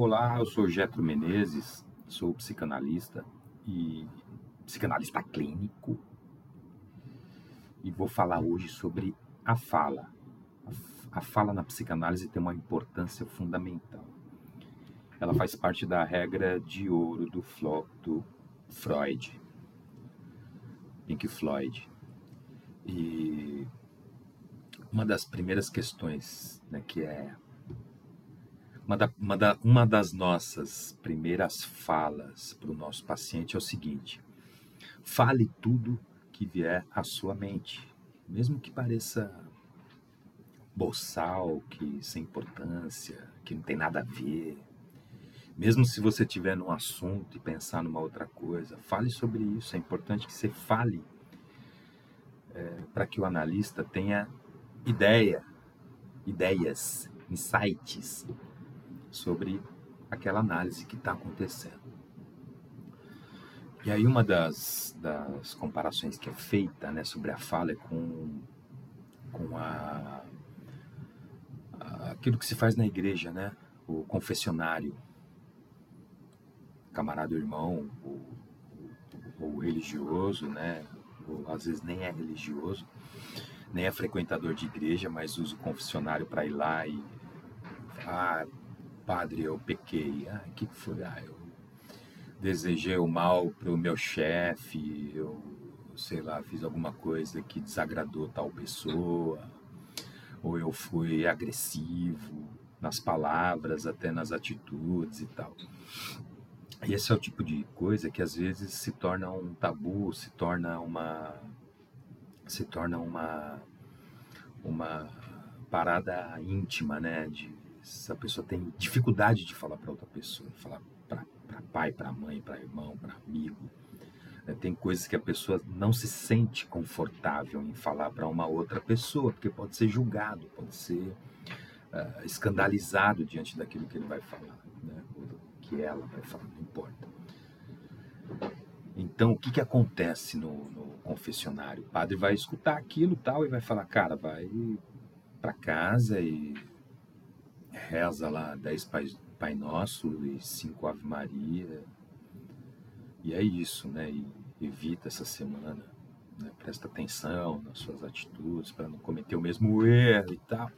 Olá, eu sou Getro Menezes, sou psicanalista e psicanalista clínico e vou falar hoje sobre a fala. A fala na psicanálise tem uma importância fundamental. Ela faz parte da regra de ouro do, Flo, do Freud, Pink Floyd. E uma das primeiras questões, né, que é uma, da, uma, da, uma das nossas primeiras falas para o nosso paciente é o seguinte: fale tudo que vier à sua mente, mesmo que pareça boçal, que sem importância, que não tem nada a ver. Mesmo se você tiver num assunto e pensar numa outra coisa, fale sobre isso. É importante que você fale é, para que o analista tenha ideia, ideias, insights sobre aquela análise que está acontecendo. E aí uma das, das comparações que é feita né, sobre a fala é com, com a, aquilo que se faz na igreja, né, o confessionário, camarada irmão, o, o religioso, né, ou às vezes nem é religioso, nem é frequentador de igreja, mas usa o confessionário para ir lá e ah, padre, eu pequei. Ah, o que foi? Ah, eu desejei o mal para o meu chefe, eu, sei lá, fiz alguma coisa que desagradou tal pessoa, ou eu fui agressivo nas palavras, até nas atitudes e tal. E esse é o tipo de coisa que às vezes se torna um tabu, se torna uma se torna uma uma parada íntima, né, de se a pessoa tem dificuldade de falar para outra pessoa, falar para pai, para mãe, para irmão, para amigo, né? tem coisas que a pessoa não se sente confortável em falar para uma outra pessoa, porque pode ser julgado, pode ser uh, escandalizado diante daquilo que ele vai falar, né? que ela vai falar, não importa. Então, o que, que acontece no, no confessionário? O padre vai escutar aquilo tal e vai falar, cara, vai para casa e reza lá dez Pai, Pai Nosso e cinco Ave Maria. E é isso, né? E evita essa semana, né? presta atenção nas suas atitudes para não cometer o mesmo erro e tal.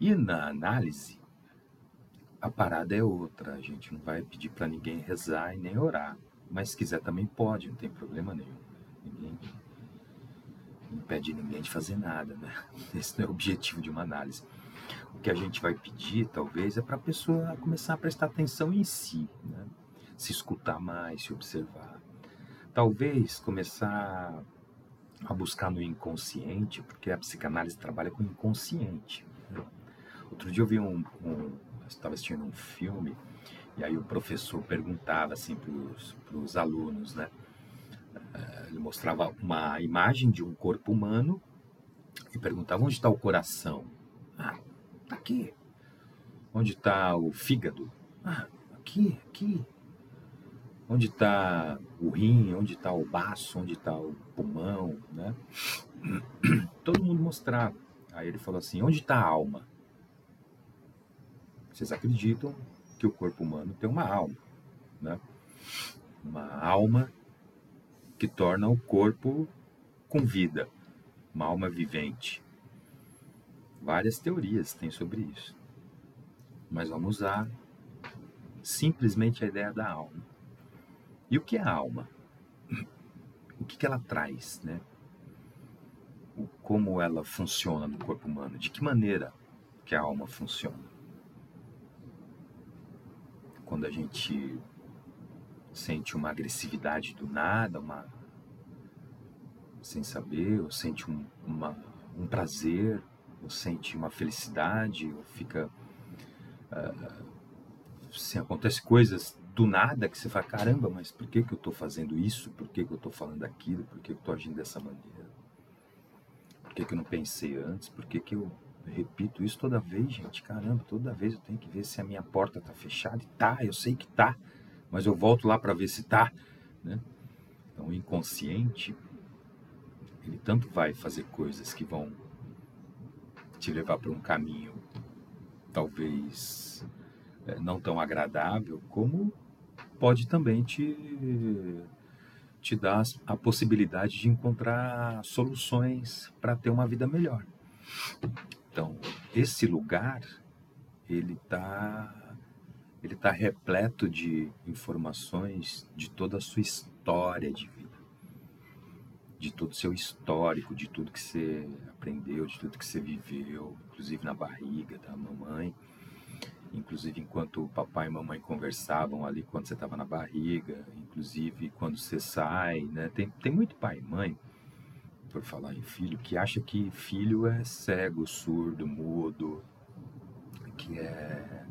E na análise, a parada é outra. A gente não vai pedir para ninguém rezar e nem orar. Mas se quiser também pode, não tem problema nenhum. Ninguém não impede ninguém de fazer nada, né? Esse não é o objetivo de uma análise. O que a gente vai pedir, talvez, é para a pessoa começar a prestar atenção em si, né? se escutar mais, se observar. Talvez começar a buscar no inconsciente, porque a psicanálise trabalha com o inconsciente. Né? Outro dia eu vi um, um estava assistindo um filme e aí o professor perguntava assim para os alunos, né? Eh, ele mostrava uma imagem de um corpo humano e perguntava onde está o coração. Ah, aqui. Onde está o fígado? Ah, aqui, aqui. Onde está o rim? Onde está o baço? Onde está o pulmão? Né? Todo mundo mostrava. Aí ele falou assim: onde está a alma? Vocês acreditam que o corpo humano tem uma alma, né? Uma alma que torna o corpo com vida, uma alma vivente. Várias teorias tem sobre isso. Mas vamos usar simplesmente a ideia da alma. E o que é a alma? O que, que ela traz, né? Como ela funciona no corpo humano? De que maneira que a alma funciona? Quando a gente sente uma agressividade do nada, uma sem saber, ou sente um, uma, um prazer, ou sente uma felicidade, ou fica. Uh, acontece coisas do nada que você fala: caramba, mas por que, que eu estou fazendo isso? Por que, que eu estou falando aquilo? Por que, que eu estou agindo dessa maneira? Por que, que eu não pensei antes? Por que, que eu repito isso toda vez, gente? Caramba, toda vez eu tenho que ver se a minha porta está fechada. E tá, eu sei que tá, mas eu volto lá para ver se tá. Né? Então, o inconsciente, ele tanto vai fazer coisas que vão te levar para um caminho talvez é, não tão agradável, como pode também te, te dar a possibilidade de encontrar soluções para ter uma vida melhor. Então, esse lugar, ele está ele tá repleto de informações de toda a sua história de de todo o seu histórico, de tudo que você aprendeu, de tudo que você viveu, inclusive na barriga da mamãe, inclusive enquanto papai e mamãe conversavam ali quando você estava na barriga, inclusive quando você sai, né? Tem, tem muito pai e mãe, por falar em filho, que acha que filho é cego, surdo, mudo, que é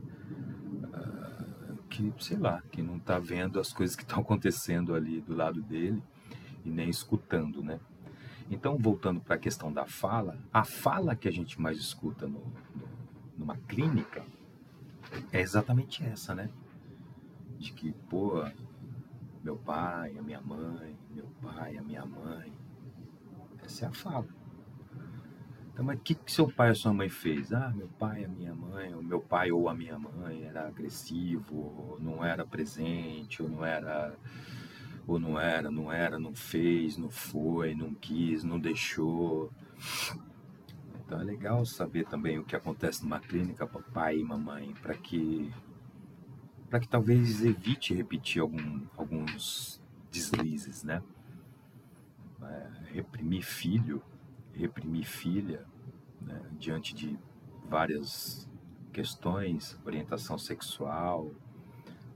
uh, que sei lá, que não está vendo as coisas que estão acontecendo ali do lado dele e nem escutando, né? Então, voltando para a questão da fala, a fala que a gente mais escuta no, numa clínica é exatamente essa, né? De que, pô, meu pai, a minha mãe, meu pai, a minha mãe. Essa é a fala. Então, mas o que, que seu pai ou sua mãe fez? Ah, meu pai, a minha mãe, o meu pai ou a minha mãe era agressivo, ou não era presente, ou não era ou não era, não era, não fez, não foi, não quis, não deixou. Então é legal saber também o que acontece numa clínica, papai e mamãe, para que para que talvez evite repetir algum, alguns deslizes, né? É, reprimir filho, reprimir filha, né? diante de várias questões, orientação sexual,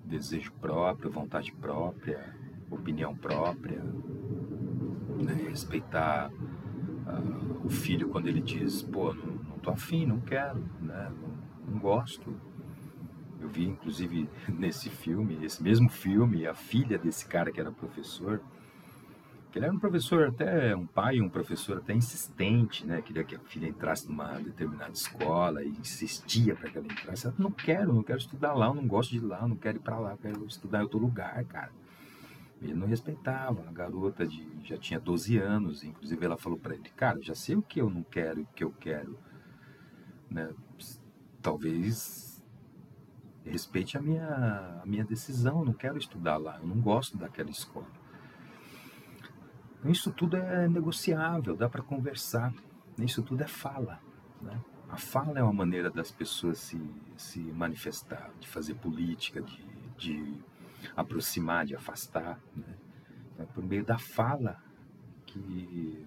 desejo próprio, vontade própria, opinião própria, né? respeitar uh, o filho quando ele diz, pô, não, não tô afim, não quero, né? não, não gosto. Eu vi, inclusive, nesse filme, esse mesmo filme, a filha desse cara que era professor, que ele era um professor até, um pai, um professor até insistente, né? Queria que a filha entrasse numa determinada escola e insistia para que ela entrasse. Ela, não quero, não quero estudar lá, eu não gosto de lá, não quero ir para lá, quero estudar em outro lugar, cara. Ele não respeitava. A garota de, já tinha 12 anos, inclusive ela falou para ele: Cara, já sei o que eu não quero e o que eu quero. Né? Talvez respeite a minha, a minha decisão. Eu não quero estudar lá, eu não gosto daquela escola. Isso tudo é negociável, dá para conversar. Isso tudo é fala. Né? A fala é uma maneira das pessoas se, se manifestar, de fazer política, de, de aproximar, de afastar. Né? É por meio da fala que,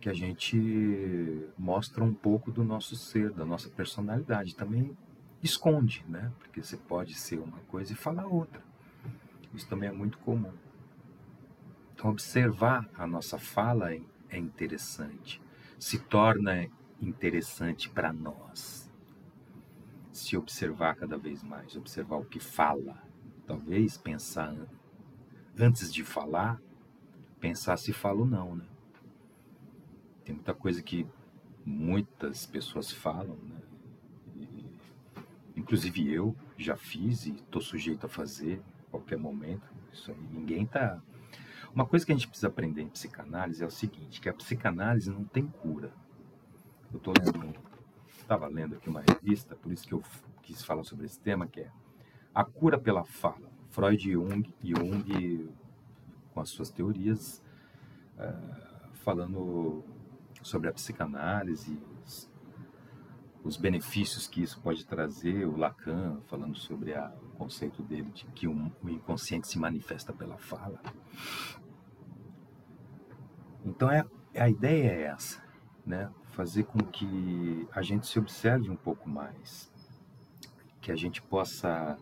que a gente mostra um pouco do nosso ser, da nossa personalidade. Também esconde, né? porque você pode ser uma coisa e falar outra. Isso também é muito comum. Então, observar a nossa fala é interessante, se torna interessante para nós se observar cada vez mais, observar o que fala. Talvez pensar antes de falar, pensar se falo ou não, né? Tem muita coisa que muitas pessoas falam, né? Inclusive eu já fiz e estou sujeito a fazer a qualquer momento. Isso aí, ninguém tá. Uma coisa que a gente precisa aprender em psicanálise é o seguinte, que a psicanálise não tem cura. Eu estou lendo estava lendo aqui uma revista, por isso que eu quis falar sobre esse tema, que é a cura pela fala. Freud e Jung, Jung com as suas teorias, uh, falando sobre a psicanálise, os, os, benefícios que isso pode trazer, o Lacan falando sobre a, o conceito dele de que um, o inconsciente se manifesta pela fala. Então é, a ideia é essa, né? Fazer com que a gente se observe um pouco mais, que a gente possa,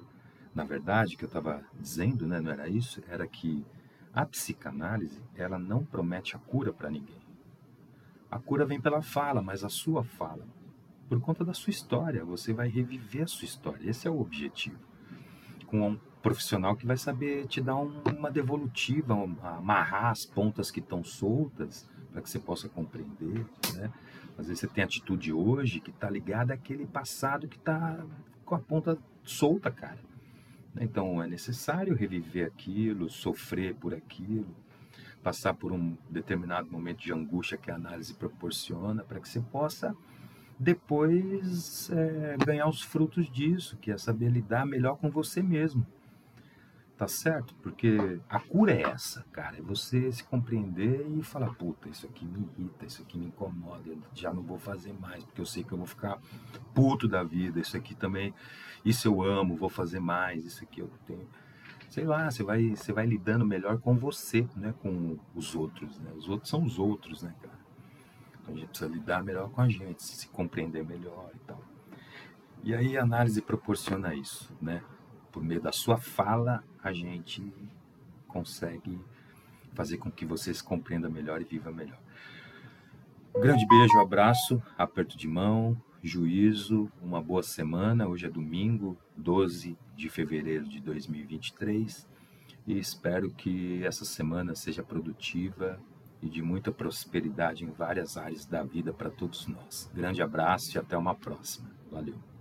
na verdade, que eu estava dizendo, né, não era isso, era que a psicanálise ela não promete a cura para ninguém. A cura vem pela fala, mas a sua fala, por conta da sua história, você vai reviver a sua história. Esse é o objetivo. Com um profissional que vai saber te dar um, uma devolutiva, amarrar as pontas que estão soltas para que você possa compreender, né? Às vezes você tem atitude hoje que está ligada àquele passado que está com a ponta solta, cara. Então é necessário reviver aquilo, sofrer por aquilo, passar por um determinado momento de angústia que a análise proporciona para que você possa depois é, ganhar os frutos disso, que é saber lidar melhor com você mesmo. Tá certo? Porque a cura é essa, cara. É você se compreender e falar, puta, isso aqui me irrita, isso aqui me incomoda, eu já não vou fazer mais, porque eu sei que eu vou ficar puto da vida, isso aqui também, isso eu amo, vou fazer mais, isso aqui eu tenho. Sei lá, você vai, você vai lidando melhor com você, né? Com os outros, né? Os outros são os outros, né, cara? Então a gente precisa lidar melhor com a gente, se compreender melhor e tal. E aí a análise proporciona isso, né? Por meio da sua fala, a gente consegue fazer com que você se compreenda melhor e viva melhor. Grande beijo, abraço, aperto de mão, juízo, uma boa semana. Hoje é domingo, 12 de fevereiro de 2023 e espero que essa semana seja produtiva e de muita prosperidade em várias áreas da vida para todos nós. Grande abraço e até uma próxima. Valeu.